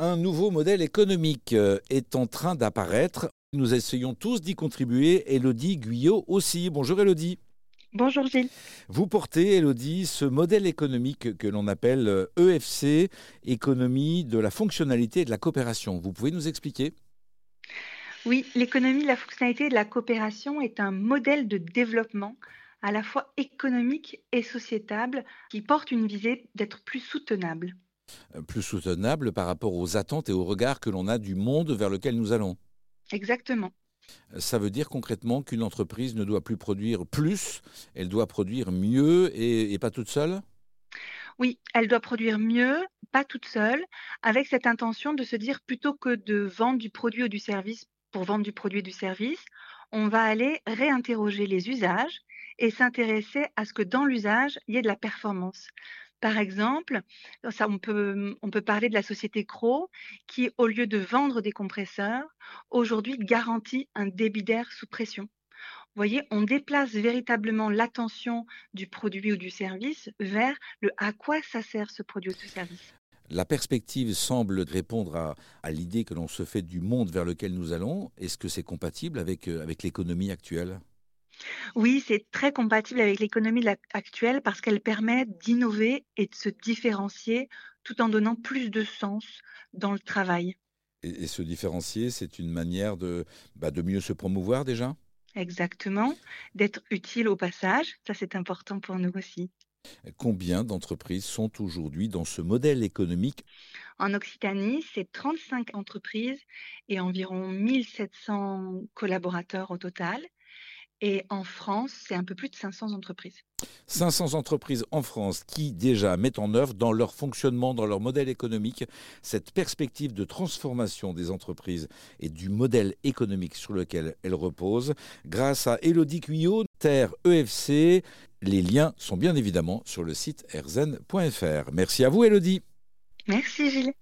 Un nouveau modèle économique euh, est en train d'apparaître. Nous essayons tous d'y contribuer. Elodie Guyot aussi. Bonjour Elodie. Bonjour Gilles. Vous portez, Elodie, ce modèle économique que l'on appelle EFC, euh, e économie de la fonctionnalité et de la coopération. Vous pouvez nous expliquer? Oui, l'économie de la fonctionnalité et de la coopération est un modèle de développement à la fois économique et sociétable qui porte une visée d'être plus soutenable. Euh, plus soutenable par rapport aux attentes et aux regards que l'on a du monde vers lequel nous allons. Exactement. Euh, ça veut dire concrètement qu'une entreprise ne doit plus produire plus, elle doit produire mieux et, et pas toute seule? Oui, elle doit produire mieux, pas toute seule, avec cette intention de se dire plutôt que de vendre du produit ou du service pour vendre du produit ou du service, on va aller réinterroger les usages et s'intéresser à ce que dans l'usage, il y ait de la performance. Par exemple, ça, on, peut, parler de la société Cro qui, au lieu de vendre des compresseurs, aujourd'hui garantit un débit d'air sous pression. Vous voyez, on déplace véritablement l'attention du produit ou du service vers le à quoi ça sert ce produit ou ce service. La perspective semble répondre à, l'idée que l'on se fait du monde vers lequel nous allons. Est-ce que c'est compatible avec, euh, avec l'économie actuelle? Oui, c'est très compatible avec l'économie actuelle parce qu'elle permet d'innover et de se différencier tout en donnant plus de sens dans le travail. Et, se différencier, c'est une manière de, bah, de mieux se promouvoir déjà? Exactement, d'être utile au passage, ça c'est important pour nous aussi. Combien d'entreprises sont aujourd'hui dans ce modèle économique? En Occitanie, c'est 35 entreprises et environ 1700 collaborateurs au total. Et en France, c'est un peu plus de 500 entreprises. 500 entreprises en France qui déjà mettent en œuvre dans leur fonctionnement, dans leur modèle économique, cette perspective de transformation des entreprises et du modèle économique sur lequel elles reposent. Grâce à Elodie Cuyot, Terre EFC, les liens sont bien évidemment sur le site erzen.fr. Merci à vous Elodie. Merci Gilles.